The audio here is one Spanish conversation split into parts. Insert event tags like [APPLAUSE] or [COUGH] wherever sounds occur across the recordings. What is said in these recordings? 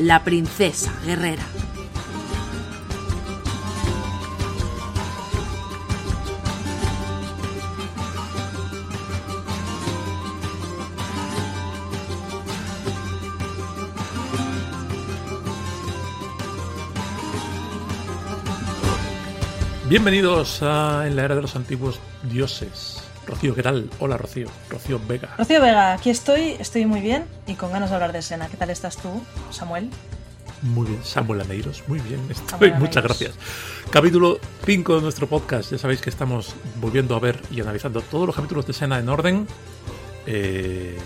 la princesa guerrera. Bienvenidos a En la Era de los Antiguos Dioses. Rocío, ¿qué tal? Hola, Rocío. Rocío Vega. Rocío Vega, aquí estoy, estoy muy bien y con ganas de hablar de Sena. ¿Qué tal estás tú, Samuel? Muy bien, Samuel Aneiros, muy bien. Estoy, muchas gracias. Capítulo 5 de nuestro podcast. Ya sabéis que estamos volviendo a ver y analizando todos los capítulos de Sena en orden. Eh,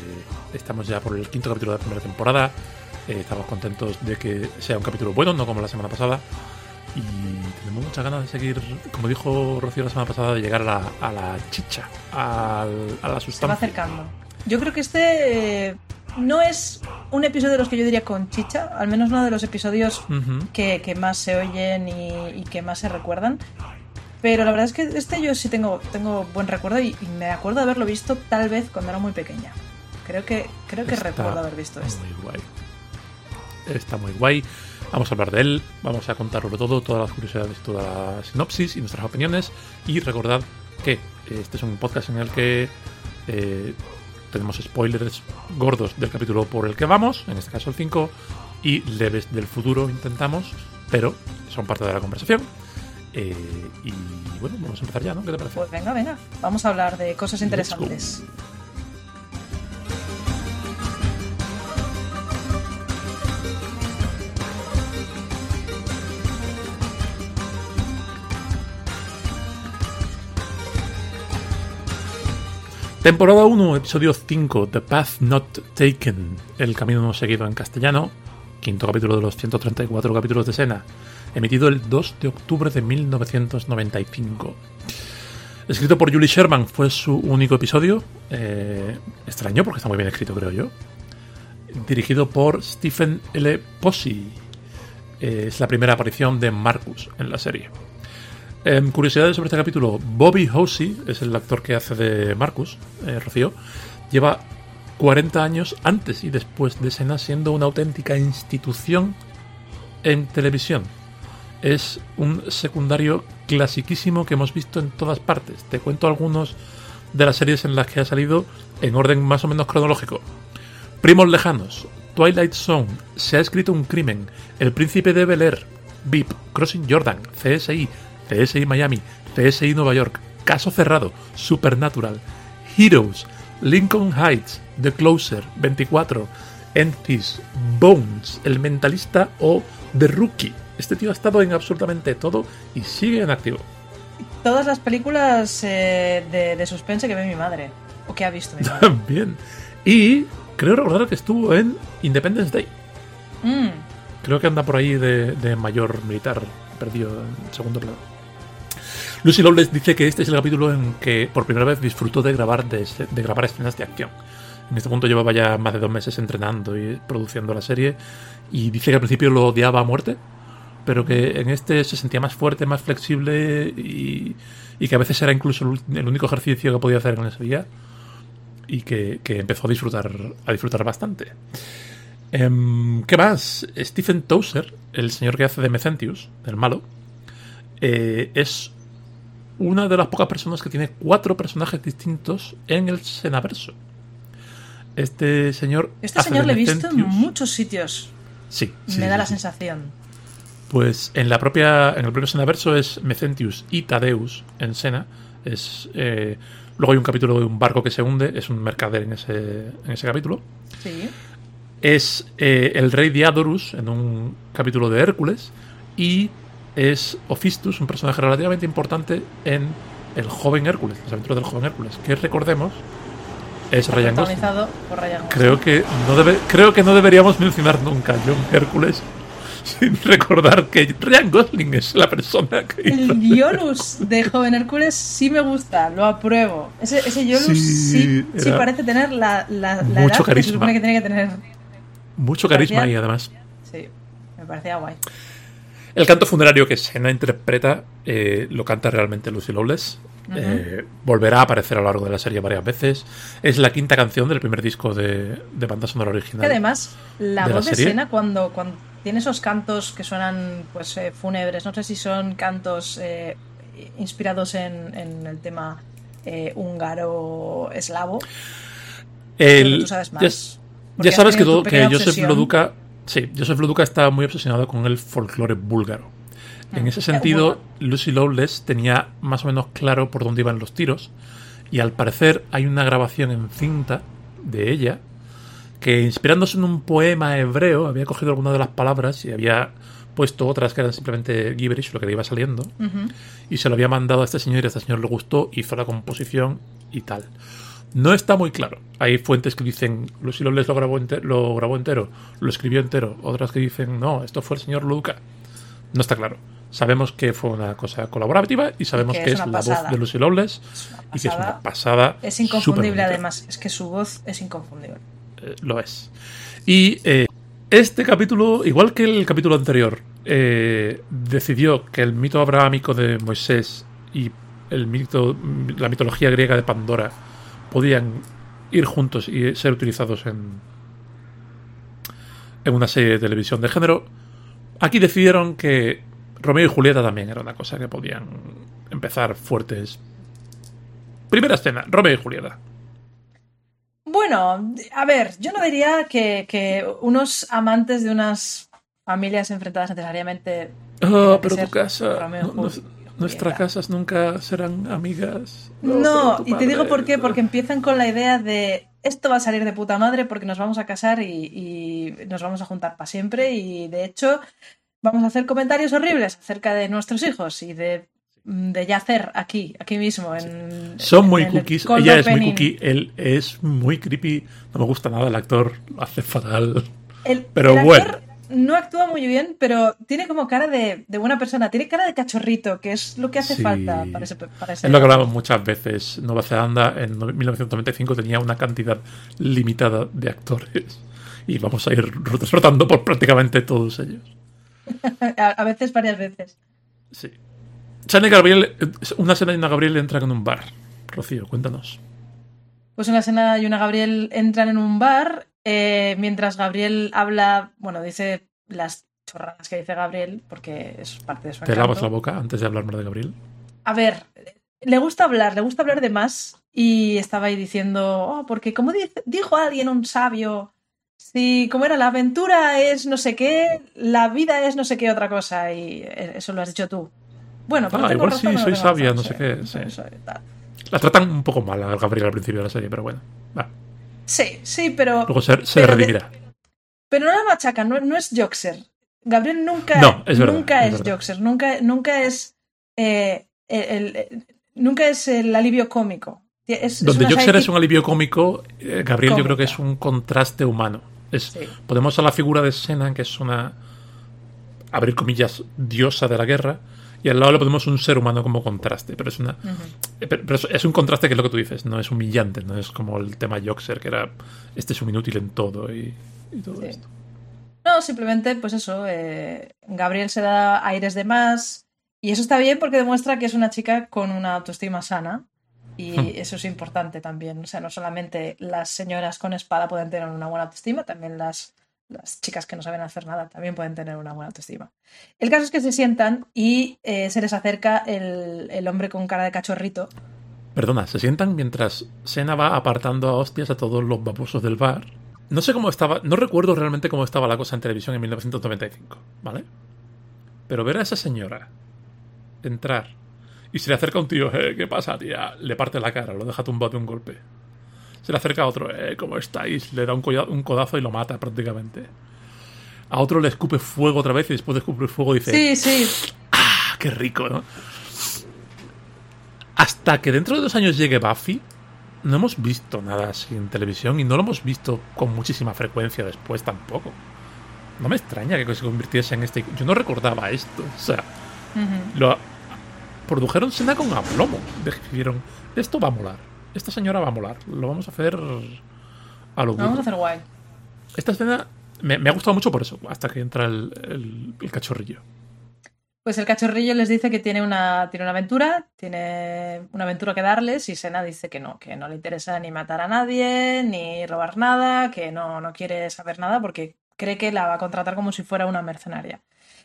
estamos ya por el quinto capítulo de la primera temporada. Eh, estamos contentos de que sea un capítulo bueno, no como la semana pasada muchas ganas de seguir, como dijo Rocío la semana pasada, de llegar a la, chicha, a, la sustancia. Se va acercando. Yo creo que este eh, no es un episodio de los que yo diría con chicha, al menos no de los episodios que, más se oyen y, que más se recuerdan. Pero la verdad es que este yo sí tengo, tengo buen recuerdo y, me acuerdo de haberlo visto tal vez cuando era muy pequeña. Creo que, creo que recuerdo haber visto esto. Muy guay. Está muy guay. Vamos a hablar de él, vamos a contarlo todo, todas las curiosidades, toda la sinopsis y nuestras opiniones. Y recordad que este es un podcast en el que eh, tenemos spoilers gordos del capítulo por el que vamos, en este caso el 5, y leves del futuro intentamos, pero son parte de la conversación. Eh, y bueno, vamos a empezar ya, ¿no? ¿Qué te parece? Pues venga, venga, vamos a hablar de cosas interesantes. Temporada 1, episodio 5, The Path Not Taken, El camino no seguido en castellano, quinto capítulo de los 134 capítulos de Sena, emitido el 2 de octubre de 1995. Escrito por Julie Sherman, fue su único episodio, eh, extraño porque está muy bien escrito creo yo. Dirigido por Stephen L. Posey, eh, es la primera aparición de Marcus en la serie. Em, curiosidades sobre este capítulo. Bobby Hosey es el actor que hace de Marcus, eh, Rocío. Lleva 40 años antes y después de Sena siendo una auténtica institución en televisión. Es un secundario clasiquísimo que hemos visto en todas partes. Te cuento algunos de las series en las que ha salido en orden más o menos cronológico. Primos lejanos, Twilight Zone, Se ha escrito un crimen, El príncipe de Bel Air, Crossing Jordan, CSI, CSI Miami, CSI Nueva York, Caso Cerrado, Supernatural, Heroes, Lincoln Heights, The Closer, 24, Entities, Bones, El Mentalista o The Rookie. Este tío ha estado en absolutamente todo y sigue en activo. Todas las películas eh, de, suspense que ve mi madre. O que ha visto mi madre. [LAUGHS] También. Y creo recordar que estuvo en Independence Day. Mm. Creo que anda por ahí de, de mayor militar perdido en segundo plano. Lucy Lawless dice que este es el capítulo en que por primera vez disfrutó de grabar, de, grabar escenas de acción. En este punto llevaba ya más de dos meses entrenando y produciendo la serie y dice que al principio lo odiaba a muerte, pero que en este se sentía más fuerte, más flexible y, que a veces era incluso el único ejercicio que podía hacer en ese día y que, empezó a disfrutar, a disfrutar bastante. Em, ¿Qué más? Stephen Tozer, el señor que hace de Mecentius, el malo, eh, es una de las pocas personas que tiene cuatro personajes distintos en el Senaverso. Este señor. Este señor le he visto en muchos sitios. Sí. Me da la sensación. Pues en la propia. En el propio Senaverso es Mecentius y Tadeus en Sena. Es. Eh, luego hay un capítulo de un barco que se hunde. Es un mercader en ese, en ese capítulo. Sí. Es eh, el rey Diadorus en un capítulo de Hércules. Y es Ophistus, un personaje relativamente importante en El joven Hércules, las aventuras del joven Hércules, que recordemos es Ryan Gosling. Por Ryan Creo que no debe, creo que no deberíamos mencionar nunca John Hércules [LAUGHS] sin recordar que Ryan Gosling es la persona que. El Yolus de Joven Hércules sí me gusta, lo apruebo. Ese, ese Yolus sí, sí, parece tener la, la, mucho edad carisma. que se supone que tiene que tener. Mucho carisma y además. Sí, me parecía guay. El canto funerario que Sena interpreta eh, lo canta realmente Lucy Lawless. Eh, volverá a aparecer a lo largo de la serie varias veces. Es la quinta canción del primer disco de, de banda sonora original. Que además, la voz de Sena cuando, cuando tiene esos cantos que suenan pues eh, fúnebres, no sé si son cantos eh, inspirados en, en, el tema húngaro eslavo. El, tú sabes más. Ya, ya sabes que, que Joseph Loduca, sí, Joseph Loduca está muy obsesionado con el folclore búlgaro. En ese sentido, Lucy Lawless tenía más o menos claro por dónde iban los tiros y al parecer hay una grabación en cinta de ella que inspirándose en un poema hebreo había cogido algunas de las palabras y había puesto otras que eran simplemente gibberish, lo que le iba saliendo, y se lo había mandado a este señor y a este señor le gustó, hizo la composición y tal. No está muy claro. Hay fuentes que dicen Lucy Lawless lo grabó, lo grabó entero, lo escribió entero, otras que dicen no, esto fue el señor Luca. No está claro. Sabemos que fue una cosa colaborativa y sabemos que, es, la voz de Lucy Lawless y que es una pasada. Es inconfundible además, es que su voz es inconfundible. Eh, lo es. Y eh, este capítulo, igual que el capítulo anterior, eh, decidió que el mito abrahámico de Moisés y el mito, la mitología griega de Pandora podían ir juntos y ser utilizados en, en una serie de televisión de género. Aquí decidieron que Romeo y Julieta también era una cosa que podían empezar fuertes. Primera escena, Romeo y Julieta. Bueno, a ver, yo no diría que, unos amantes de unas familias enfrentadas necesariamente. Oh, pero tu casa. Nuestras casas nunca serán amigas. No, y te digo por qué, porque empiezan con la idea de esto va a salir de puta madre porque nos vamos a casar y nos vamos a juntar para siempre. Y de hecho, vamos a hacer comentarios horribles acerca de nuestros hijos y de, de yacer aquí, aquí mismo. En, Son muy cookies, ella es muy cookie, él es muy creepy, no me gusta nada el actor, hace fatal. pero bueno. No actúa muy bien, pero tiene como cara de, buena persona, tiene cara de cachorrito, que es lo que hace falta para ese, para Es lo que hablamos muchas veces. Nueva Zelanda en 1995 tenía una cantidad limitada de actores [LAUGHS] y vamos a ir rotando por prácticamente todos ellos. [LAUGHS] a veces, varias veces. Sí. Gabriel, una escena y una Gabriel entran en un bar. Rocío, cuéntanos. Pues una escena y una Gabriel entran en un bar eh, mientras Gabriel habla, bueno, dice las chorradas que dice Gabriel, porque es parte de su ¿Te lavas la boca antes de hablar más de Gabriel? A ver, le gusta hablar, le gusta hablar de más y estaba ahí diciendo, oh, porque como dijo alguien, un sabio, Sí, como era, la aventura es no sé qué, la vida es no sé qué otra cosa, y eso lo has dicho tú. Bueno, pues ah, igual sí, soy sabia, no sé qué. La tratan un poco mal a Gabriel al principio de la serie, pero bueno. Va. Sí, sí, pero. Luego se, se redimirá. pero no la machaca, no, no es Joxer. Gabriel nunca, nunca es, Joxer, nunca, nunca es. Eh, el, nunca es el alivio cómico. Donde Joxer es un alivio cómico, eh, Gabriel yo creo que es un contraste humano. Es, Podemos a la figura de Sena, que es una, abrir comillas, diosa de la guerra, y al lado le ponemos un ser humano como contraste. Pero es una pero, es un contraste que es lo que tú dices, no es humillante, no es como el tema Joxer, que era este es un inútil en todo y, todo esto. No, simplemente, pues eso, eh, Gabriel se da aires de más, y eso está bien porque demuestra que es una chica con una autoestima sana y hmm. eso es importante también. O sea, no solamente las señoras con espada pueden tener una buena autoestima, también las, las chicas que no saben hacer nada también pueden tener una buena autoestima. El caso es que se sientan y eh, se les acerca el, el, hombre con cara de cachorrito. Perdona, se sientan mientras Sena va apartando a hostias a todos los babosos del bar. No sé cómo estaba, no recuerdo realmente cómo estaba la cosa en televisión en 1995, ¿vale? Pero ver a esa señora entrar y se le acerca un tío, eh, ¿qué pasa, tía? Le parte la cara, lo deja tumbado de un golpe. Se le acerca a otro, eh, ¿cómo estáis? Le da un, un codazo y lo mata prácticamente. A otro le escupe fuego otra vez y después de escupir fuego dice... Sí, sí. ¡Ah, qué rico, ¿no? Hasta que dentro de dos años llegue Buffy, no hemos visto nada así en televisión y no lo hemos visto con muchísima frecuencia después tampoco. no me extraña que se convirtiese en este. Yo no recordaba esto. O sea, lo produjeron Sena con aplomo. Decidieron, esto va a molar. Esta señora va a molar. Lo vamos a hacer a lo Vamos a hacer guay. Esta escena me, ha gustado mucho por eso, hasta que entra el, cachorrillo. Pues el cachorrillo les dice que tiene una, tiene una aventura, tiene una aventura que darles y Sena dice que no, que no le interesa ni matar a nadie, ni robar nada, que no, no quiere saber nada porque cree que la va a contratar como si fuera una mercenaria.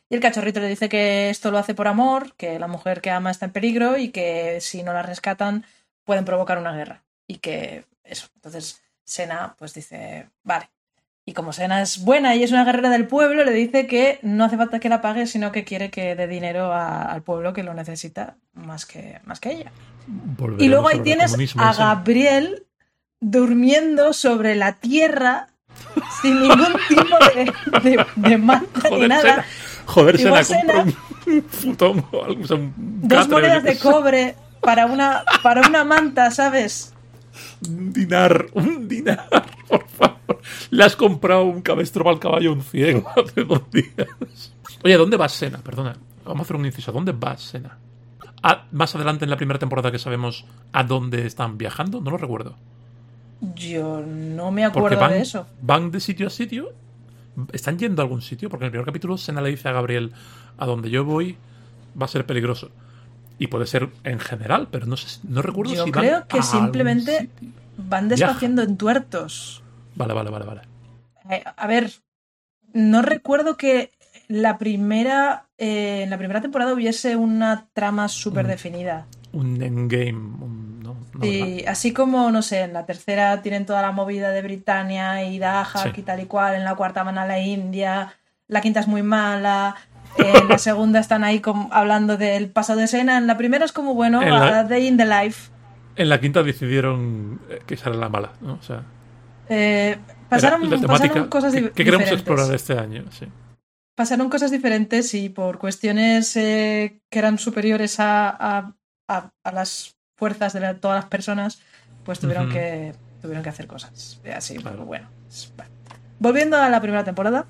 Y el cachorrito le dice que esto lo hace por amor, que la mujer que ama está en peligro y que si no la rescatan pueden provocar una guerra. Y que eso. Entonces Sena pues dice, vale. Y como Sena es buena y es una guerrera del pueblo, le dice que no hace falta que la pague, sino que quiere que dé dinero al pueblo que lo necesita más que, más que ella. y luego ahí tienes a Gabriel durmiendo sobre la tierra [LAUGHS] sin ningún tipo de, de, manta ni nada. joder, se la compró un futón o algo. dos monedas de cobre para una, para una manta, ¿sabes? Un dinar, un dinar, por favor. Le has comprado un cabestro al caballo un ciego [LAUGHS] hace dos días. Oye, ¿dónde va Sena? Perdona, vamos a hacer un inciso. ¿Dónde va Sena? Ah, más adelante en la primera temporada que sabemos a dónde están viajando, no lo recuerdo. Yo no me acuerdo de eso. Van de sitio a sitio. ¿Están yendo a algún sitio? Porque en el primer capítulo Sena le dice a Gabriel, a donde yo voy va a ser peligroso. Y puede ser en general, pero no, sé, no recuerdo yo si van creo que simplemente van deshaciendo entuertos. Vale, vale, vale, vale. Eh, a ver, no recuerdo que la primera, eh, en la primera temporada hubiese una trama súper definida. Un endgame, y así como, no sé, en la tercera tienen toda la movida de Britannia y Dajak y tal y cual, en la cuarta van a la India, la quinta es muy mala, en la segunda están ahí hablando del pasado de escena, en la primera es como, bueno, a Day in the Life. En la quinta decidieron eh, que esa era la mala, ¿no? O sea... Eh, pasaron, cosas que, que queremos explorar este año, sí. Pasaron cosas diferentes y por cuestiones eh, que eran superiores a, a, a las fuerzas de todas las personas, pues tuvieron, que, tuvieron que hacer cosas. Así, pues, bueno. Volviendo a la primera temporada.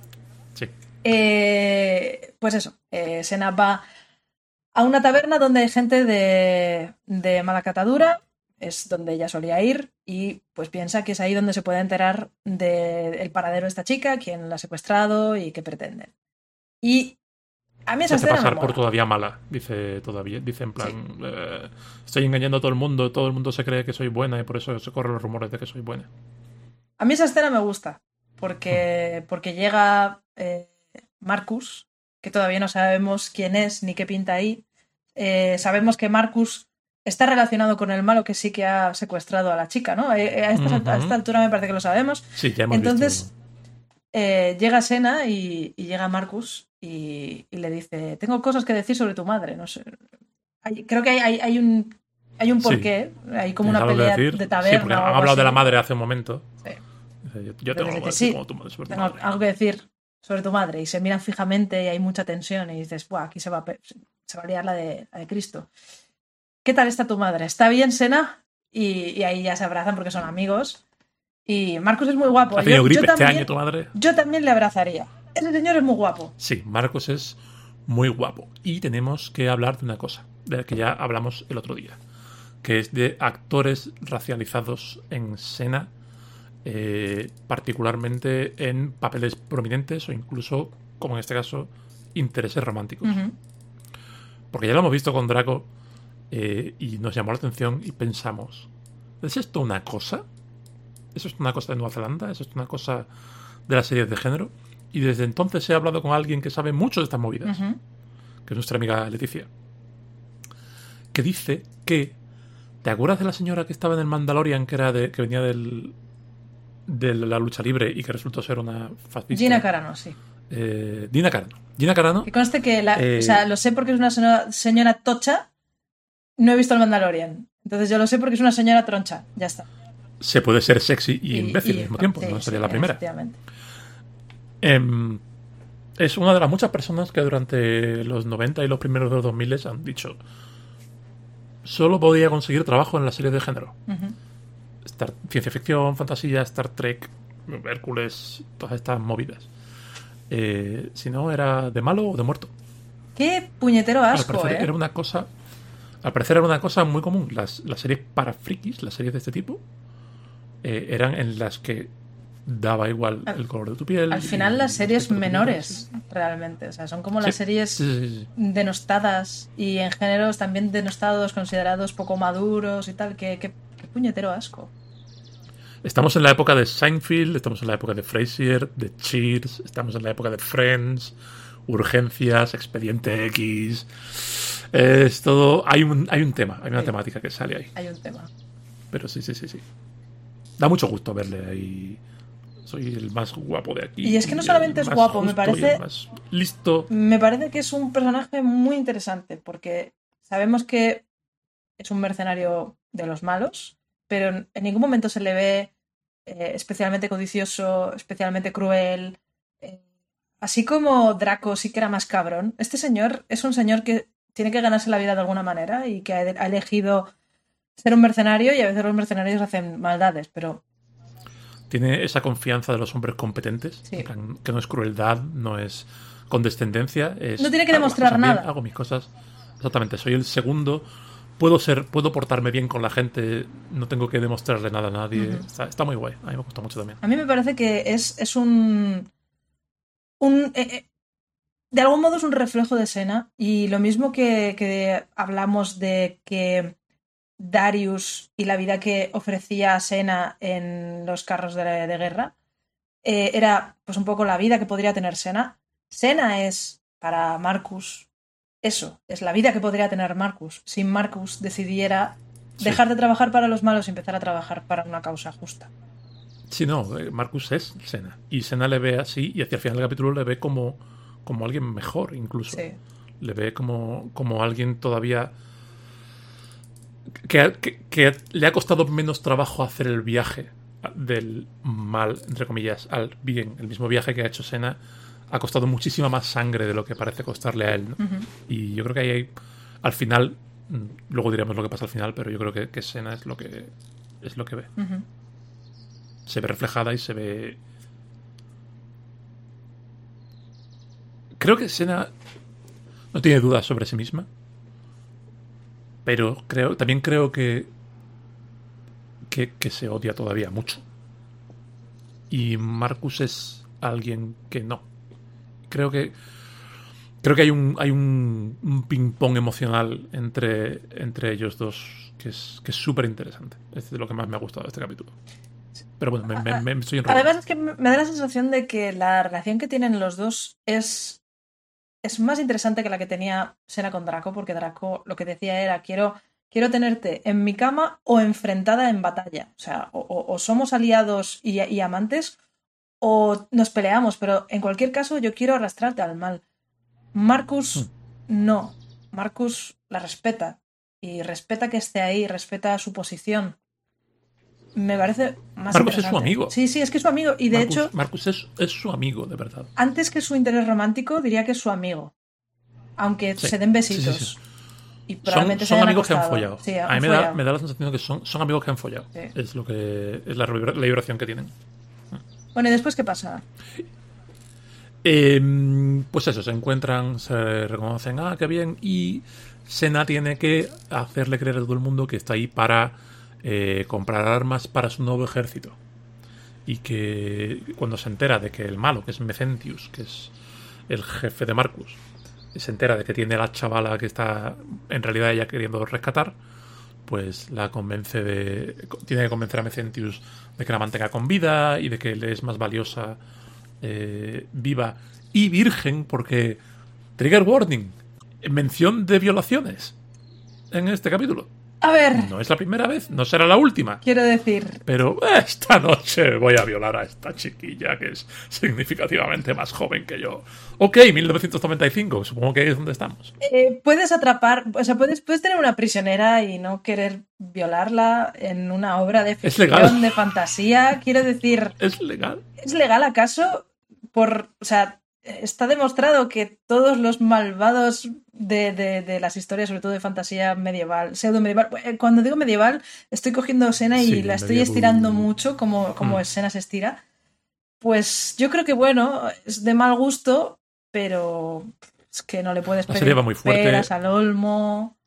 Sí. Eh, pues eso, eh, Sena va a una taberna donde hay gente de, de mala catadura, es donde ella solía ir, y pues piensa que es ahí donde se puede enterar del paradero de esta chica, quién la ha secuestrado y qué pretenden. Y a mí esa se pasar por todavía mala, dice todavía. Dice en plan, eh, estoy engañando a todo el mundo, todo el mundo se cree que soy buena y por eso se corren los rumores de que soy buena. A mí esa escena me gusta, porque, porque llega eh, Marcus, que todavía no sabemos quién es ni qué pinta ahí. Eh, sabemos que Marcus está relacionado con el malo que sí que ha secuestrado a la chica, ¿no? A esta, altura me parece que lo sabemos. Sí, ya hemos Entonces, llega Sena y, y, llega Marcus y, le dice, tengo cosas que decir sobre tu madre, no sé. creo que hay, hay, un hay un porqué, hay como una pelea de, taberna. Sí, han hablado de la madre hace un momento. Sí. Yo, tengo, algo, decir tu madre sobre tengo algo que decir sobre tu madre y se miran fijamente y hay mucha tensión y dices, Buah, aquí se va, se va a liar la de, de Cristo. ¿Qué tal está tu madre? ¿Está bien, Sena? Y, y, ahí ya se abrazan porque son amigos. Y Marcos es muy guapo. ¿Ha tenido gripe este año tu madre? Yo también le abrazaría. Ese señor es muy guapo. Sí, Marcos es muy guapo. Y tenemos que hablar de una cosa, de la que ya hablamos el otro día, que es de actores racializados en Sena, eh, particularmente en papeles prominentes o incluso, como en este caso, intereses románticos. Porque ya lo hemos visto con Draco eh, y nos llamó la atención y pensamos, ¿es esto una cosa? ¿Eso es una cosa de Nueva Zelanda? ¿Eso es una cosa de las series de género? Y desde entonces he hablado con alguien que sabe mucho de estas movidas, que es nuestra amiga Leticia, que dice que. ¿Te acuerdas de la señora que estaba en el Mandalorian, que era de, que venía del, de la lucha libre y que resultó ser una fascista? Gina Carano, sí. Eh, Dina Carano. Gina Carano. Que conste que la, o sea, eh, lo sé porque es una señora, tocha. No he visto el Mandalorian. Entonces yo lo sé porque es una señora troncha. Ya está. Se puede ser sexy y, imbécil al mismo tiempo. no sería la primera. Em, es una de las muchas personas que durante los 90 y los primeros de los 2000 han dicho solo podía conseguir trabajo en las series de género. Ciencia ficción, fantasía, Star Trek, Hércules, todas estas movidas. Eh, si no, era de malo o de muerto. Qué puñetero asco, al parecer ¿eh? era una cosa. Al parecer era una cosa muy común. Las, las series para frikis, las series de este tipo, eh, eran en las que daba igual Al- el color de tu piel. Al final las series menores, realmente. O sea, son como las series sí, sí, sí. denostadas y en géneros también denostados, considerados poco maduros y tal. Qué, qué- qué puñetero asco. Estamos en la época de Seinfeld, estamos en la época de Frasier, de Cheers, estamos en la época de Friends, Urgencias, Expediente X. Es todo. Hay un, hay un tema, hay una Sí. temática que sale ahí. Hay un tema. Pero sí, sí, sí, sí. Da mucho gusto verle ahí. Soy el más guapo de aquí. Y es que no solamente es guapo, me parece- más listo. Me parece que es un personaje muy interesante porque sabemos que es un mercenario de los malos, pero en ningún momento se le ve eh, especialmente codicioso, especialmente cruel. Eh, así como Draco sí que era más cabrón, este señor es un señor que tiene que ganarse la vida de alguna manera y que ha elegido ser un mercenario y a veces los mercenarios hacen maldades, pero Tiene esa confianza de los hombres competentes. Sí. en plan, que no es crueldad, no es condescendencia. Es, No tiene que demostrar bien, nada. hago mis cosas. Exactamente, soy el segundo. Puedo ser, puedo portarme bien con la gente. No tengo que demostrarle nada a nadie. Está, está muy guay. A mí me gusta mucho también. A mí me parece que es, es un. un eh, eh, de algún modo es un reflejo de Sena. Y lo mismo que, que hablamos de que Darius y la vida que ofrecía a Sena en los carros de, de guerra eh, era pues un poco la vida que podría tener Sena. Sena es para Marcus eso, es la vida que podría tener Marcus si Marcus decidiera Sí. dejar de trabajar para los malos y empezar a trabajar para una causa justa. Sí, no, eh, Marcus es Sena. Y Sena le ve así y hacia el final del capítulo le ve como, como alguien mejor incluso. Sí. Le ve como, como alguien todavía... Que, que- que le ha costado menos trabajo hacer el viaje del mal, entre comillas, al bien. El mismo viaje que ha hecho Sena ha costado muchísima más sangre de lo que parece costarle a él. Y yo creo que ahí hay, al final, mm, luego diremos lo que pasa al final, pero yo creo que, que Sena es lo que es lo que ve. Se ve reflejada y se ve. Creo que Sena no tiene dudas sobre sí misma. Pero creo, también creo que, que. que se odia todavía mucho. Y Marcus es alguien que no. Creo que. Creo que hay un, hay un, un ping-pong emocional entre, entre ellos dos que es que es súper interesante. Es de lo que más me ha gustado de este capítulo. Pero bueno, me, estoy enrollando. Además es que me da la sensación de que la relación que tienen los dos es, es más interesante que la que tenía Sena con Draco, porque Draco lo que decía era quiero, quiero tenerte en mi cama o enfrentada en batalla. O sea, o, somos aliados y amantes o nos peleamos, pero en cualquier caso yo quiero arrastrarte al mal. Marcus no. Marcus la respeta y respeta que esté ahí, respeta su posición. Me parece más Marcus es su amigo. Sí, sí, es que es su amigo. Y de Marcus, hecho, Marcus es, es su amigo, de verdad. antes que su interés romántico, diría que es su amigo. Aunque Sí, se den sí, sí, besitos. sí. Y Son, probablemente son hayan amigos que han acostado. follado. Sí, a mí me da, me da la sensación de que son, son amigos que han follado. Sí. Es lo que es la, la vibración que tienen. Bueno, ¿y después qué pasa? Eh, pues eso, se encuentran, se reconocen, ah, qué bien, y Sena tiene que hacerle creer a todo el mundo que está ahí para eh, comprar armas para su nuevo ejército. Y que cuando se entera de que el malo, que es Mecentius, que es el jefe de Marcus, se entera de que tiene la chavala que está en realidad ella queriendo rescatar, pues la convence de. Tiene que convencer a Mecentius de que la mantenga con vida y de que le es más valiosa eh, viva y virgen, porque. Trigger warning. Mención de violaciones en este capítulo. A ver, No es la primera vez, no será la última. quiero decir, Pero esta noche voy a violar a esta chiquilla que es significativamente más joven que yo. Ok, 1995, supongo que ahí es donde estamos. eh, puedes atrapar, o sea, puedes, puedes tener una prisionera y no querer violarla en una obra de ficción, de fantasía. Quiero decir, ¿Es legal? ¿Es legal acaso? Por, o sea, está demostrado que todos los malvados de, de- de las historias, sobre todo de fantasía medieval, pseudo medieval, eh, cuando digo medieval, estoy cogiendo Sena y Sí, la estoy estirando mucho como, como Hmm. Sena se estira. pues yo creo que bueno, es de mal gusto, pero es que no le puedes La serie va muy fuerte. peras al olmo.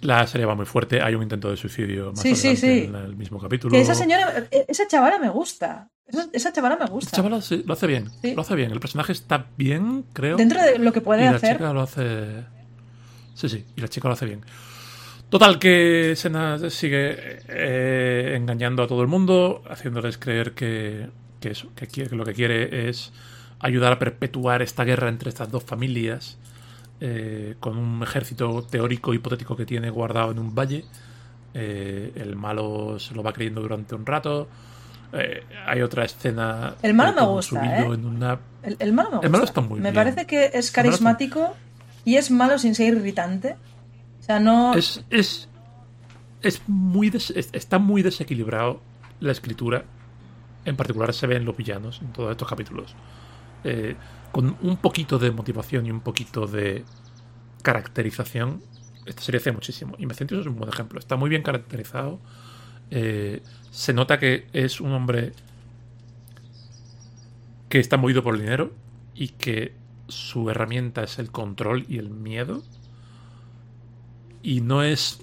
La serie va muy fuerte. Hay un intento de suicidio más Sí, sí, sí. en el mismo capítulo. Que esa señora, eh, esa chavala me gusta. Esa, esa chavala me gusta. chavala sí, lo hace bien. Sí. Lo hace bien. El personaje está bien, creo. Dentro de lo que puede y la hacer. chica lo hace. Sí, sí, y la chica lo hace bien. Total, que Sena sigue eh, engañando a todo el mundo, haciéndoles creer que, que eso, que, quiere- que lo que quiere es ayudar a perpetuar esta guerra entre estas dos familias, eh, con un ejército teórico hipotético que tiene guardado en un valle. Eh, el malo se lo va creyendo durante un rato. Eh, hay otra escena. El malo me gusta, subido ¿eh? en una El, el malo me gusta. El malo está muy Me bien. parece que es está- carismático y es malo sin ser irritante. O sea, no. Es, es, es muy des- es- está muy desequilibrado la escritura. En particular se ve en los villanos, en todos estos capítulos. Eh, con un poquito de motivación y un poquito de caracterización, esta serie hace muchísimo. Y Mecentius es un buen ejemplo. Está muy bien caracterizado. Eh, se nota que es un hombre que está movido por el dinero y que su herramienta es el control y el miedo. Y no es,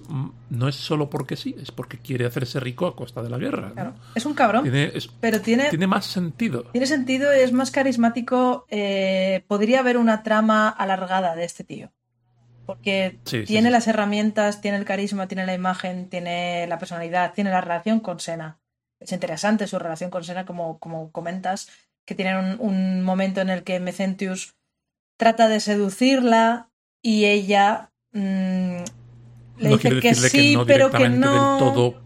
no es solo porque sí, es porque quiere hacerse rico a costa de la guerra. ¿no? Claro, es un cabrón, Tiene, es- pero tiene, tiene más sentido. tiene sentido, es más carismático. eh, podría haber una trama alargada de este tío. Porque Sí, tiene sí. las herramientas, tiene el carisma, tiene la imagen, tiene la personalidad, tiene la relación con Sena. Es interesante su relación con Sena, como, como comentas, que tienen un, un momento en el que Mecentius trata de seducirla y ella mm, le no dice que sí, que no pero que no. del todo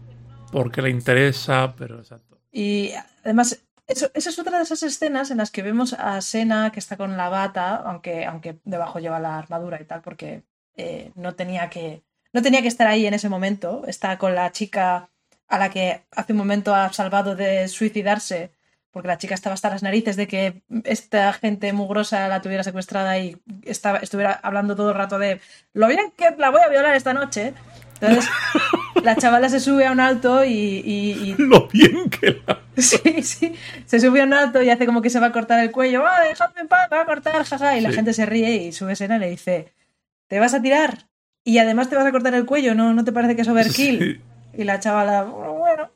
porque le interesa, pero exacto. Y además, eso- esa es otra de esas escenas en las que vemos a Sena que está con la bata, aunque, aunque debajo lleva la armadura y tal, porque eh, no, tenía que, no tenía que estar ahí en ese momento. Está con la chica a la que hace un momento ha salvado de suicidarse, porque la chica estaba hasta las narices de que esta gente mugrosa la tuviera secuestrada y estaba, estuviera hablando todo el rato de lo bien que la voy a violar esta noche. Entonces, [LAUGHS] la chavala se sube a un alto y- y- y [LAUGHS] Lo bien que la... [LAUGHS] Sí, sí. Se sube a un alto y hace como que se va a cortar el cuello. ¡Ah, déjame en paz! me va a cortar! Jaja. Y la gente se ríe y sube Sena y le dice: ¿Te vas a tirar? Y además te vas a cortar el cuello, ¿no, ¿no te parece que es overkill? Sí. Y la chavala, bueno.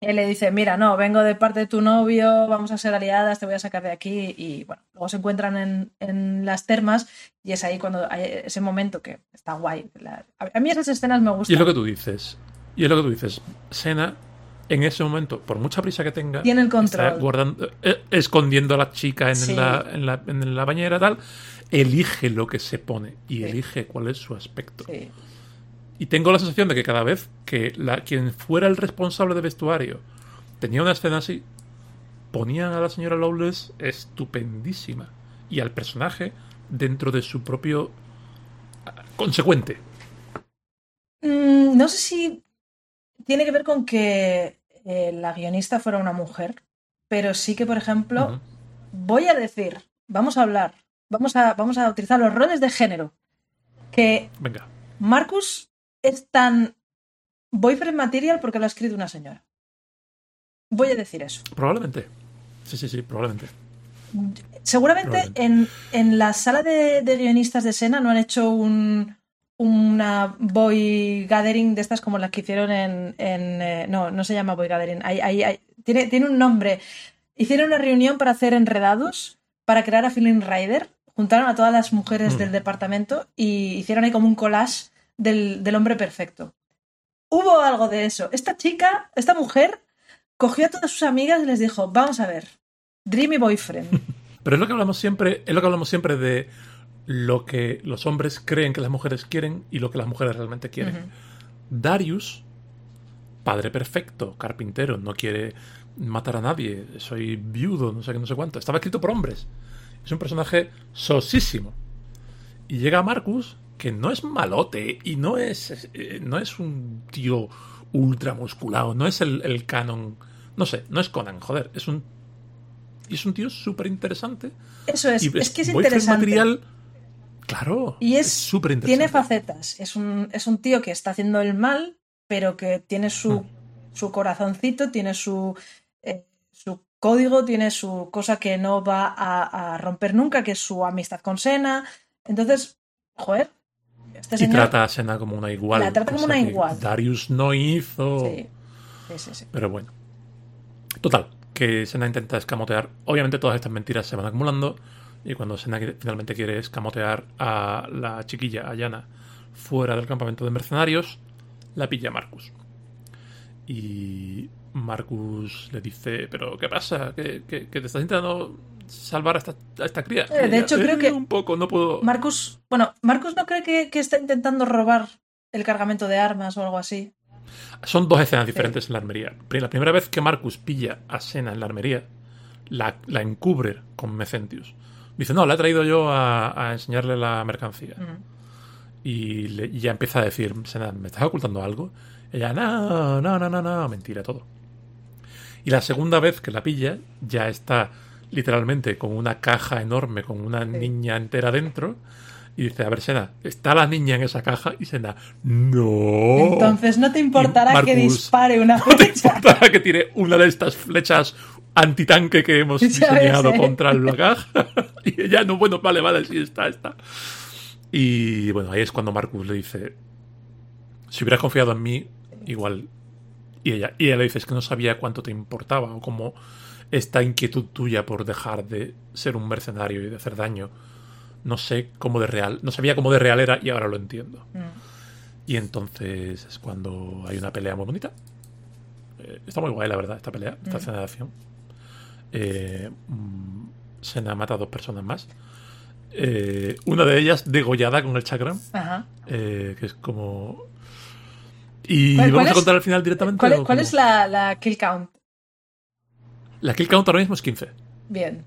Y él le dice: Mira, no, vengo de parte de tu novio, vamos a ser aliadas, te voy a sacar de aquí. Y bueno, luego se encuentran en, en las termas y es ahí cuando hay ese momento que está guay. La- a mí esas escenas me Y gustan. es lo que tú dices. Y es lo que tú dices. Sena, en ese momento, por mucha prisa que tenga, Tiene el está control. guardando, eh, escondiendo a la chica en, Sí. la, en, la, en la bañera tal, elige lo que se pone y Sí. elige cuál es su aspecto. Sí. Y tengo la sensación de que cada vez que la, quien fuera el responsable de vestuario tenía una escena así, ponían a la señora Lawless estupendísima y al personaje dentro de su propio ah, consecuente. Mm, no sé si tiene que ver con que eh, la guionista fuera una mujer, pero sí que, por ejemplo, voy a decir, vamos a hablar, vamos a, vamos a utilizar los roles de género, que Venga. Marcus es tan boyfriend material porque lo ha escrito una señora. Voy a decir eso. Probablemente. Sí, sí, sí, probablemente. Seguramente Probablemente. en, en la sala de, de guionistas de Sena no han hecho un, una boy gathering de estas como las que hicieron en... en, eh, no, no se llama boy gathering. Hay- hay- hay- tiene, tiene un nombre. Hicieron una reunión para hacer enredados, para crear a Feeling Rider. Juntaron a todas las mujeres Mm. del departamento y hicieron ahí como un collage del, del hombre perfecto. Hubo algo de eso. Esta chica, esta mujer, cogió a todas sus amigas y les dijo, vamos a ver, Dreamy Boyfriend. [LAUGHS] Pero es lo que hablamos siempre, es lo que hablamos siempre de lo que los hombres creen que las mujeres quieren y lo que las mujeres realmente quieren. Darius, padre perfecto, carpintero, no quiere matar a nadie, soy viudo, no sé qué, no sé cuánto. Estaba escrito por hombres. Es un personaje sosísimo. Y llega Marcus, que no es malote y no es, eh, no es un tío ultra musculado, no es el, el canon, no sé, no es Conan, joder, es un, es un tío súper interesante. Eso es, y es que es interesante. material, claro, Y es- súper interesante. Tiene facetas. Es un, es un tío que está haciendo el mal, pero que tiene su, Hmm. su corazoncito, tiene su, eh, su código, tiene su cosa que no va a, romper nunca, que es su amistad con Sena. Entonces, joder. Este y trata a Sena como una igual. La trata como una igual. Darius no hizo. Sí. Sí, sí, Pero bueno. Total, que Sena intenta escamotear. Obviamente todas estas mentiras se van acumulando. Y cuando Sena finalmente quiere escamotear a la chiquilla, a Yana, fuera del campamento de mercenarios, la pilla Marcus. Y Marcus le dice, pero ¿qué pasa? ¿Que, te estás intentando salvar a esta, a esta cría? Eh, de hecho, creo que... Un poco, no puedo... Marcus, bueno, Marcus no cree que, está intentando robar el cargamento de armas o algo así. Son dos escenas diferentes en la armería. La primera vez que Marcus pilla a Sena en la armería, la, encubre con Mecentius. Dice, no, la he traído yo a, enseñarle la mercancía. Y, ya empieza a decir, Sena, ¿me estás ocultando algo? Ella, no, no, no, no, no, mentira, todo. Y la segunda vez que la pilla, ya está literalmente con una caja enorme, con una niña entera dentro. Y dice, a ver, Sena, ¿está la niña en esa caja? Y Sena, no. Entonces no te importará que dispare una flecha. [LAUGHS] No te importará que tire una de estas flechas antitanque que hemos [LAUGHS] diseñado contra la [LAUGHS] caja. y ella, no, bueno, vale, vale, sí está, está. Y bueno, ahí es cuando Marcus le dice, si hubieras confiado en mí, igual y ella, y ella le dice es que no sabía cuánto te importaba o cómo esta inquietud tuya por dejar de ser un mercenario y de hacer daño. No sé cómo de real, no sabía cómo de real era y ahora lo entiendo. Mm. Y entonces es cuando hay una pelea muy bonita. Eh, está muy guay, la verdad, esta pelea, esta mm. escena de acción. Eh, mm, Sena mata a dos personas más. Eh, una de ellas degollada con el chakram. que es como y vamos a contar al final directamente. ¿Cuál, es, la, kill count? La kill count ahora mismo es 15. Bien.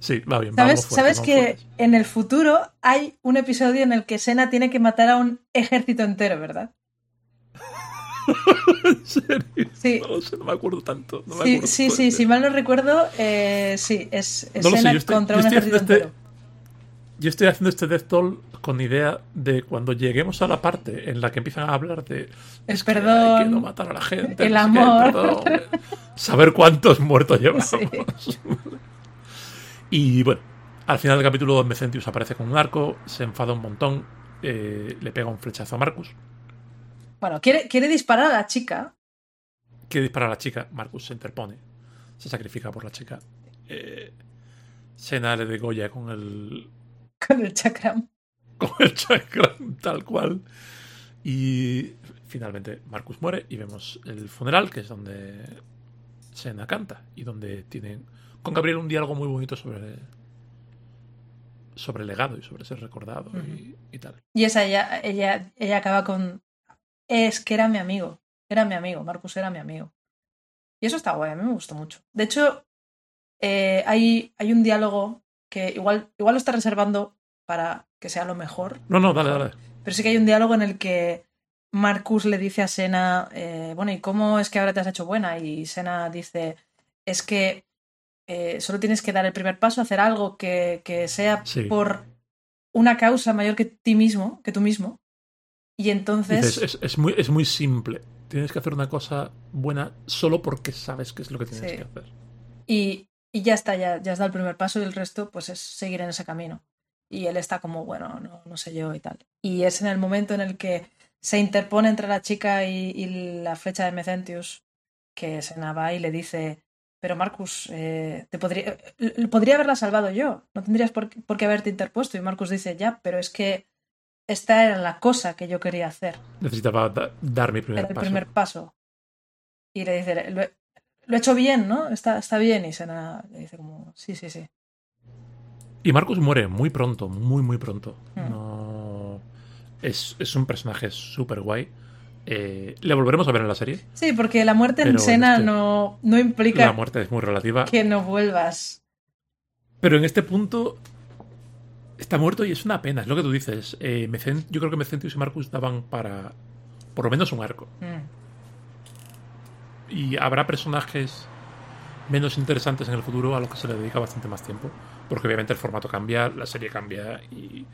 Sí, va bien. ¿Sabes, ¿sabes que en el futuro hay un episodio en el que Sena tiene que matar a un ejército entero, ¿verdad? [LAUGHS] [LAUGHS] ¿En serio? Sí. No, me acuerdo tanto. sí, sí, sí, si mal no recuerdo, eh, sí, es, Sena contra un ejército este entero. Yo estoy haciendo este Death Toll con idea de cuando lleguemos a la parte en la que empiezan a hablar de el perdón, que no matar a la gente, el amor, saber cuántos muertos llevamos. [LAUGHS] y bueno, al final del capítulo Mecentius aparece con un arco, se enfada un montón, eh, le pega un flechazo a Marcus. Bueno, quiere, quiere disparar a la chica. Quiere disparar a la chica, Marcus se interpone, se sacrifica por la chica. Eh, Sena le degolla con el [LAUGHS] con el chakram con el chakram tal cual. Y finalmente Marcus muere y vemos el funeral, que es donde Sena canta y donde tienen con Gabriel un diálogo muy bonito sobre sobre el legado y sobre ser recordado y, tal. Y esa ella, ella, ella acaba con es que era mi amigo, era mi amigo, Marcus era mi amigo. Y eso está guay, a mí me gustó mucho. De hecho, eh, hay, hay un diálogo que igual, igual lo está reservando para que sea lo mejor. No, no, dale, dale. Pero sí que hay un diálogo en el que Marcus le dice a Sena, eh, bueno, ¿y cómo es que ahora te has hecho buena? Y Sena dice, es que eh, solo tienes que dar el primer paso, hacer algo que, sea por una causa mayor que ti mismo, que tú mismo. Y entonces... es, muy, es muy simple. Tienes que hacer una cosa buena solo porque sabes qué es lo que tienes que hacer. Y, y ya está, ya, ya has dado el primer paso y el resto pues es seguir en ese camino y él está como, bueno, no, no sé yo y tal. Y es en el momento en el que se interpone entre la chica y, la flecha de Mecentius que Sena va y le dice, pero Marcus, eh, te podría, eh, podría haberla salvado yo, no tendrías por, qué haberte interpuesto. Y Marcus dice, ya, pero es que esta era la cosa que yo quería hacer. Necesitaba dar mi primer el paso. primer paso. Y le dice, lo he, hecho bien, ¿no? Está, está bien. Y Sena le dice como, sí, sí, sí. Y Marcus muere muy pronto, muy, muy pronto. No... Es, es, un personaje súper guay. Eh, ¿Le volveremos a ver en la serie? Sí, porque la muerte en escena este no, no implica. La muerte es muy relativa. Que no vuelvas. Pero en este punto. Está muerto y es una pena, es lo que tú dices. Eh, yo creo que Mecentius y Marcus daban para. Por lo menos un arco. Hmm. Y habrá personajes menos interesantes en el futuro a los que se le dedica bastante más tiempo porque obviamente el formato cambia, la serie cambia y,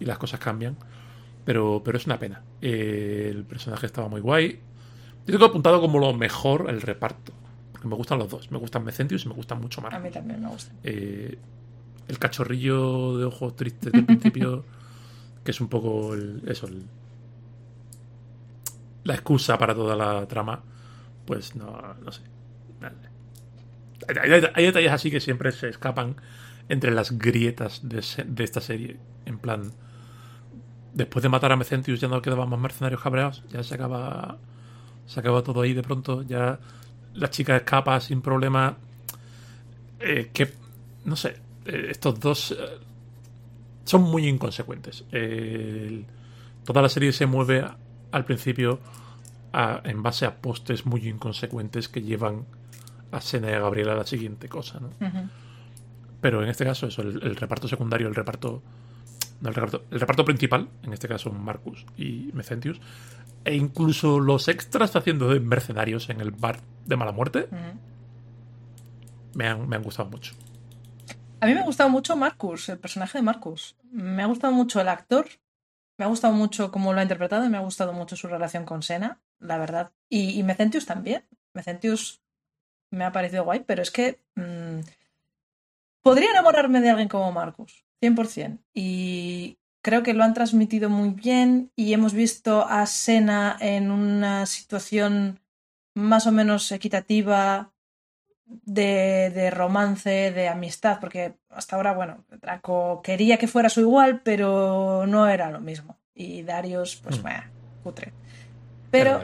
las cosas cambian. Pero, pero es una pena. el personaje estaba muy guay. Yo tengo apuntado como lo mejor el reparto. porque me gustan los dos. Me gustan Mecentius y me gustan mucho Marcus. A mí también me gusta. Eh, el cachorrillo de ojos tristes del principio, [LAUGHS] que es un poco el, eso, el, la excusa para toda la trama, pues no, no sé. Hay, hay, detalles así que siempre se escapan entre las grietas de, de, esta serie. En plan, después de matar a Mecentius ya no quedaban más mercenarios cabreados, ya se acaba, se acaba todo ahí de pronto, ya la chica escapa sin problema. Eh, que, no sé, estos dos eh, son muy inconsecuentes. toda la serie se mueve al principio en base a postes muy inconsecuentes que llevan a Sena y a Gabriela a la siguiente cosa, ¿no? Pero en este caso, eso, el, reparto secundario, el reparto, el reparto. El reparto principal, en este caso Marcus y Mecentius, e incluso los extras haciendo de mercenarios en el bar de mala muerte, me, han, me han gustado mucho. A mí me ha gustado mucho Marcus, el personaje de Marcus. Me ha gustado mucho el actor, me ha gustado mucho cómo lo ha interpretado y me ha gustado mucho su relación con Sena, la verdad. Y, y Mecentius también. Mecentius me ha parecido guay, pero es que mmm, podría enamorarme de alguien como Marcus, 100%. Y creo que lo han transmitido muy bien y hemos visto a Sena en una situación más o menos equitativa de, romance, de amistad, porque hasta ahora, bueno, Draco quería que fuera su igual, pero no era lo mismo. Y Darius, pues, bueno, mm. putre. Pero,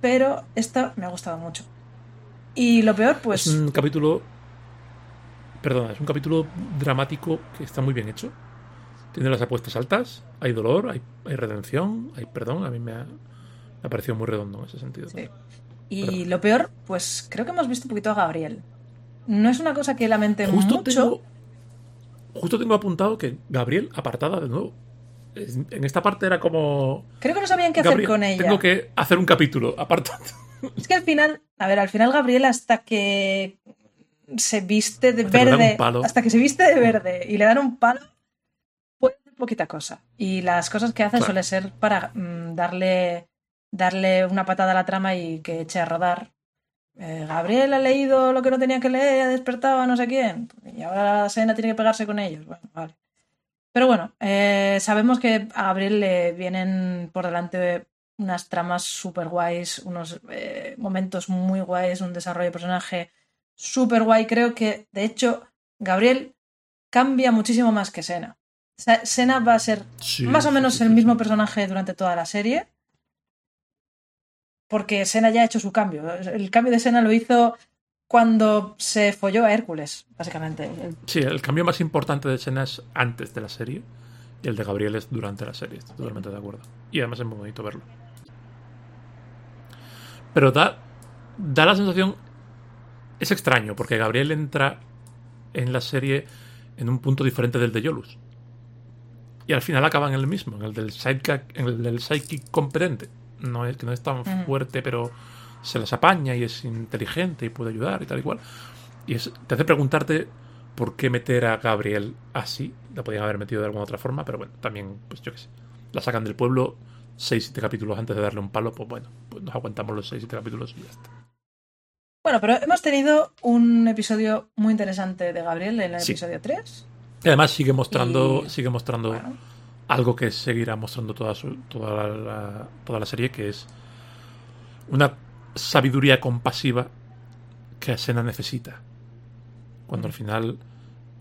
pero esta me ha gustado mucho. Y lo peor, pues... Es un capítulo... Perdona, es un capítulo dramático que está muy bien hecho. Tiene las apuestas altas, hay dolor, hay, redención, hay perdón. A mí me ha, me ha parecido muy redondo en ese sentido. Sí. Y lo peor, pues creo que hemos visto un poquito a Gabriel. No es una cosa que lamente mucho. Tengo, justo tengo apuntado que Gabriel apartada de nuevo. En esta parte era como. Creo que no sabían qué hacer con ella. Tengo que hacer un capítulo apartado. [LAUGHS] Es que al final, a ver, al final Gabriel hasta que se viste de verde, hasta que se viste de verde y le dan un palo, puede hacer poquita cosa. Y las cosas que hace suele ser para mm, darle darle una patada a la trama y que eche a rodar. Eh, Gabriel ha leído lo que no tenía que leer, ha despertado a no sé quién, y ahora la Sena tiene que pegarse con ellos. Bueno, vale. Pero bueno, eh, sabemos que a Gabriel le vienen por delante unas tramas súper guays, unos eh, momentos muy guays, un desarrollo de personaje súper guay. Creo que, de hecho, Gabriel cambia muchísimo más que Sena. Sena va a ser más o menos el mismo personaje durante toda la serie porque Sena ya ha hecho su cambio. El cambio de Sena lo hizo cuando se folló a Hércules, básicamente. Sí, el cambio más importante de Sena es antes de la serie y el de Gabriel es durante la serie, estoy totalmente de acuerdo. Y además es muy bonito verlo. Pero da, da la sensación... Es extraño, porque Gabriel entra en la serie en un punto diferente del de Yolus. Y al final acaban en el mismo, en el del sidekick, en el del sidekick competente no es, que no es tan fuerte, pero se las apaña y es inteligente y puede ayudar y tal y cual. Y es, te hace preguntarte por qué meter a Gabriel así. La podían haber metido de alguna otra forma, pero bueno, también, pues yo qué sé. La sacan del pueblo 6-7 capítulos antes de darle un palo, pues bueno, pues nos aguantamos los 6-7 capítulos y ya está. Bueno, pero hemos tenido un episodio muy interesante de Gabriel en el episodio 3. Y además sigue mostrando, sigue mostrando algo que seguirá mostrando toda, toda, la, toda la serie, que es una sabiduría compasiva que Asena necesita. Cuando al final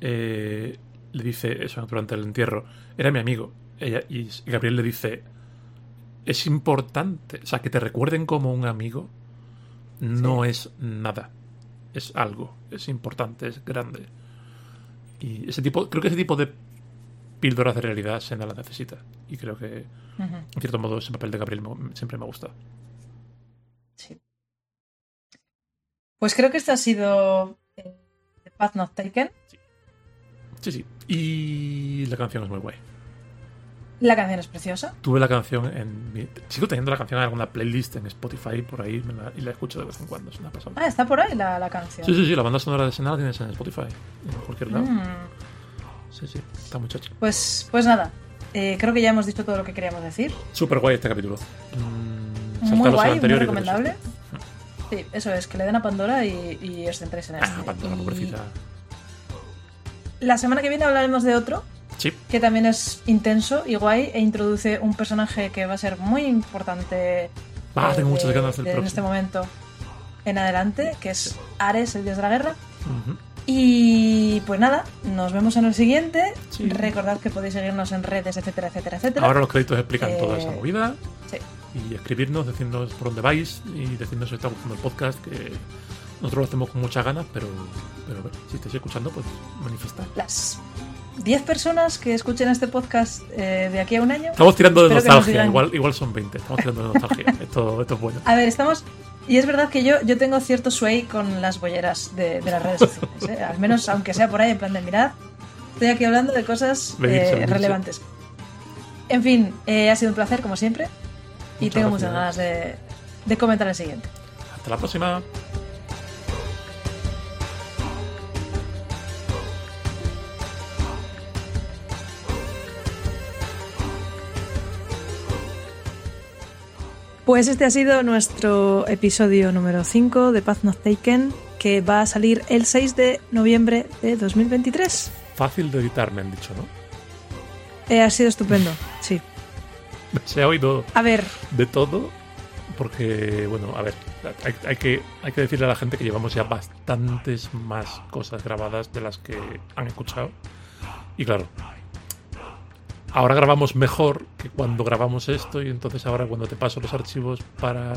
eh, le dice eso durante el entierro, era mi amigo. Ella, y Gabriel le dice, es importante, o sea, que te recuerden como un amigo no es nada, es algo, es importante, es grande. Y ese tipo, creo que ese tipo de píldoras de realidad Sena la necesita. Y creo que, en cierto modo, ese papel de Gabriel siempre me ha gustado. Sí. Pues creo que este ha sido The eh, Path Not Taken. Sí. sí, sí. Y la canción es muy guay. La canción es preciosa. Tuve la canción en. Mi... Sigo teniendo la canción en alguna playlist en Spotify por ahí y la escucho de vez en cuando. Es una pasada. Ah, está por ahí la, la canción. Sí, sí, sí. La banda sonora de Sena la tienes en Spotify. En cualquier lado. Mm. Sí, sí, está muchacho. Pues, pues nada, eh, creo que ya hemos dicho todo lo que queríamos decir. Súper guay este capítulo. Mm, muy guay, muy recomendable. Sí, eso es, que le den a Pandora y, y os centréis en Ah, este. Pandora, Y pobrecita. La semana que viene hablaremos de otro, Sí, que también es intenso y guay, e introduce un personaje que va a ser muy importante Ah, eh, tengo muchas de- ganas del de- en este momento en adelante, que es Ares, el dios de la guerra. Ujú. Y pues nada, nos vemos en el siguiente. Sí. Recordad que podéis seguirnos en redes, etcétera, etcétera, etcétera. Ahora los créditos explican Eh, toda esa movida Sí. y escribirnos, decirnos por dónde vais y decirnos si está gustando el podcast, que nosotros lo hacemos con muchas ganas, pero, pero si estáis escuchando, pues manifestad. Las 10 personas que escuchen este podcast eh, de aquí a un año. Estamos tirando de nostalgia, digan- igual, igual son 20, estamos tirando de nostalgia. [LAUGHS] esto, esto es bueno. A ver, estamos. Y es verdad que yo, yo tengo cierto sway con las bolleras de, de las redes sociales. ¿eh? Al menos, aunque sea por ahí, en plan de mirad. Estoy aquí hablando de cosas eh, relevantes. En fin, eh, ha sido un placer, como siempre. Y Muchas tengo gracias. muchas ganas de, de comentar el siguiente. Hasta la próxima. Pues este ha sido nuestro episodio número 5 de Path Not Taken, que va a salir el 6 de noviembre de 2023. Fácil de editar, me han dicho, ¿no? Eh, ha sido estupendo, sí. [LAUGHS] Se ha oído A ver, de todo, porque, bueno, a ver, hay, hay que, hay que decirle a la gente que llevamos ya bastantes más cosas grabadas de las que han escuchado. Y claro, ahora grabamos mejor que cuando grabamos esto, y entonces ahora cuando te paso los archivos para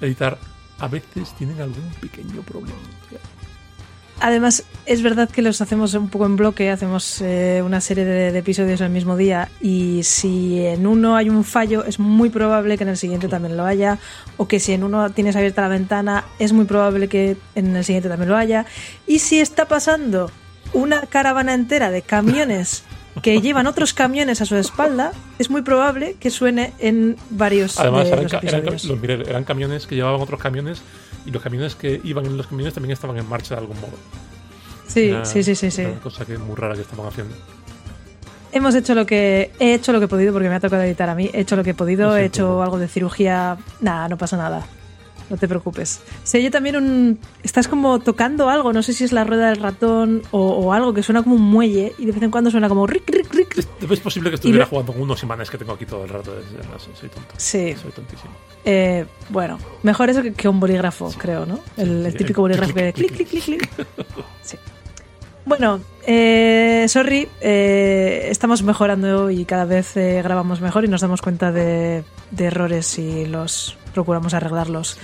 editar, a veces tienen algún pequeño problema. Además, es verdad que los hacemos un poco en bloque, hacemos eh, una serie de, de episodios el mismo día y si en uno hay un fallo, es muy probable que en el siguiente también lo haya, o que si en uno tienes abierta la ventana, es muy probable que en el siguiente también lo haya. Y si está pasando una caravana entera de camiones que llevan otros camiones a su espalda, es muy probable que suene en varios Además, de eran, los eran, los miré, eran camiones que llevaban otros camiones y los camiones que iban en los camiones también estaban en marcha de algún modo. Sí, Era- sí, sí, sí, sí. Una cosa que es muy rara que estaban haciendo. Hemos hecho lo que he hecho lo que he podido porque me ha tocado editar a mí. He hecho lo que he podido, Lo he hecho algo de cirugía. Nada, no pasa nada. No te preocupes. Se oye también un. Estás como tocando algo, no sé si es la rueda del ratón o, o algo que suena como un muelle y de vez en cuando suena como ric, ric, ric. Es, es posible que estuviera jugando con unos imanes que tengo aquí todo el rato. soy tonto. Sí, Soy tontísimo. eh, bueno, mejor eso que, que un bolígrafo, creo, ¿no? El, típico bolígrafo que clic, [LAUGHS] clic, clic, clic, clic, clic. Sí. Bueno, eh, sorry, eh, estamos mejorando y cada vez eh, grabamos mejor y nos damos cuenta de, de errores y los procuramos arreglarlos.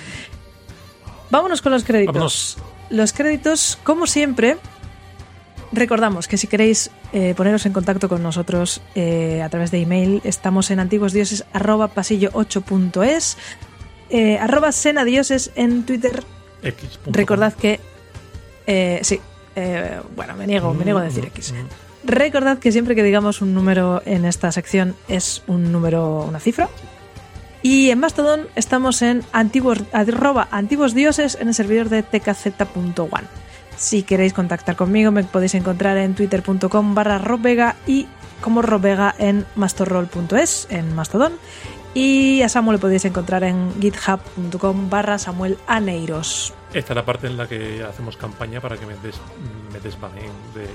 Vámonos con los créditos. Vámonos. Los créditos, como siempre, recordamos que si queréis eh, poneros en contacto con nosotros eh, a través de email, estamos en antiguosdioses arroba pasillo 8.es, eh, arroba senadioses en Twitter. X. Recordad que... eh, sí, eh, bueno, me niego, me niego a decir Mm, X. mm. Recordad que siempre que digamos un número en esta sección es un número, una cifra. Y en Mastodon estamos en antiguos, antiguos dioses en el servidor de tkz.one. Si queréis contactar conmigo me podéis encontrar en twitter.com barra y como robvega en mastorroll.es en Mastodon. Y a Samuel le podéis encontrar en github.com barra Samuel Aneiros. Esta es la parte en la que hacemos campaña para que me, des, me de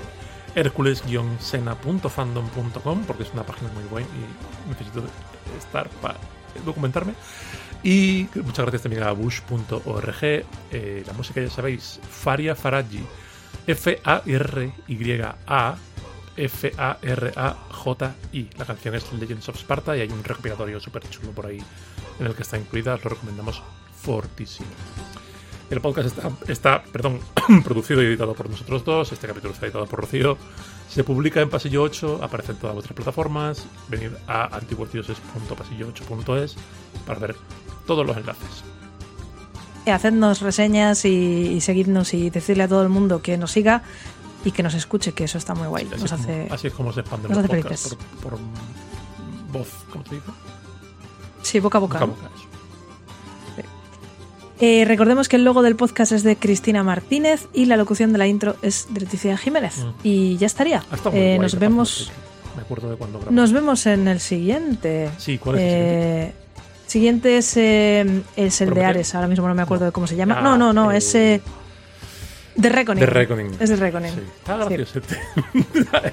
hércules-sena.fandom.com porque es una página muy buena y necesito estar para documentarme. Y muchas gracias también a bush.org. Eh, la música ya sabéis, Faria Faraji, F-A-R-Y-A. F-A-R-A-J-I. La canción es Legends of Sparta y hay un recopilatorio súper chulo por ahí en el que está incluida. Lo recomendamos fortísimo. El podcast está, está perdón, [CLEARS THROAT] producido y editado por nosotros dos. Este capítulo está editado por Rocío. Se publica en Pasillo 8, aparece en todas vuestras plataformas. Venid a antiguosdioses.pasillo8.es para ver todos los enlaces. Hacednos reseñas y, y seguidnos y decirle a todo el mundo que nos siga y que nos escuche, que eso está muy guay. Así, Nos es como, hace... así es como se expanden nos los hace podcasts por, por, voz, ¿cómo se dice? Sí, boca a boca. Boca a boca. Eh, recordemos que el logo del podcast es de Cristina Martínez y la locución de la intro es de Leticia Jiménez. Mm. Y ya estaría. Ha estado muy Eh, nos vemos. Me acuerdo de cuando grabamos. Nos vemos en el siguiente. Sí, ¿cuál es el siguiente? Eh, siguiente es, eh, es el de. Ares, ahora mismo no me acuerdo de cómo se llama. Ah, no, no, no, eh, es eh, The Reckoning. The Reckoning. Es The Reckoning. Sí, está Sí. gracioso.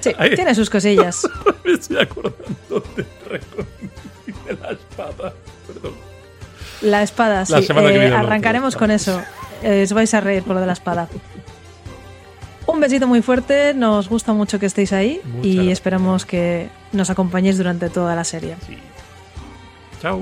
Sí, Ahí tiene sus cosillas. [LAUGHS] Me estoy acordando de Reckoning La espada, sí. La semana que Eh, viene arrancaremos con eso. Eh, os vais a reír por lo de la espada. Un besito muy fuerte, nos gusta mucho que estéis ahí Muchas y gracias. esperamos que nos acompañéis durante toda la serie. Sí. Chao.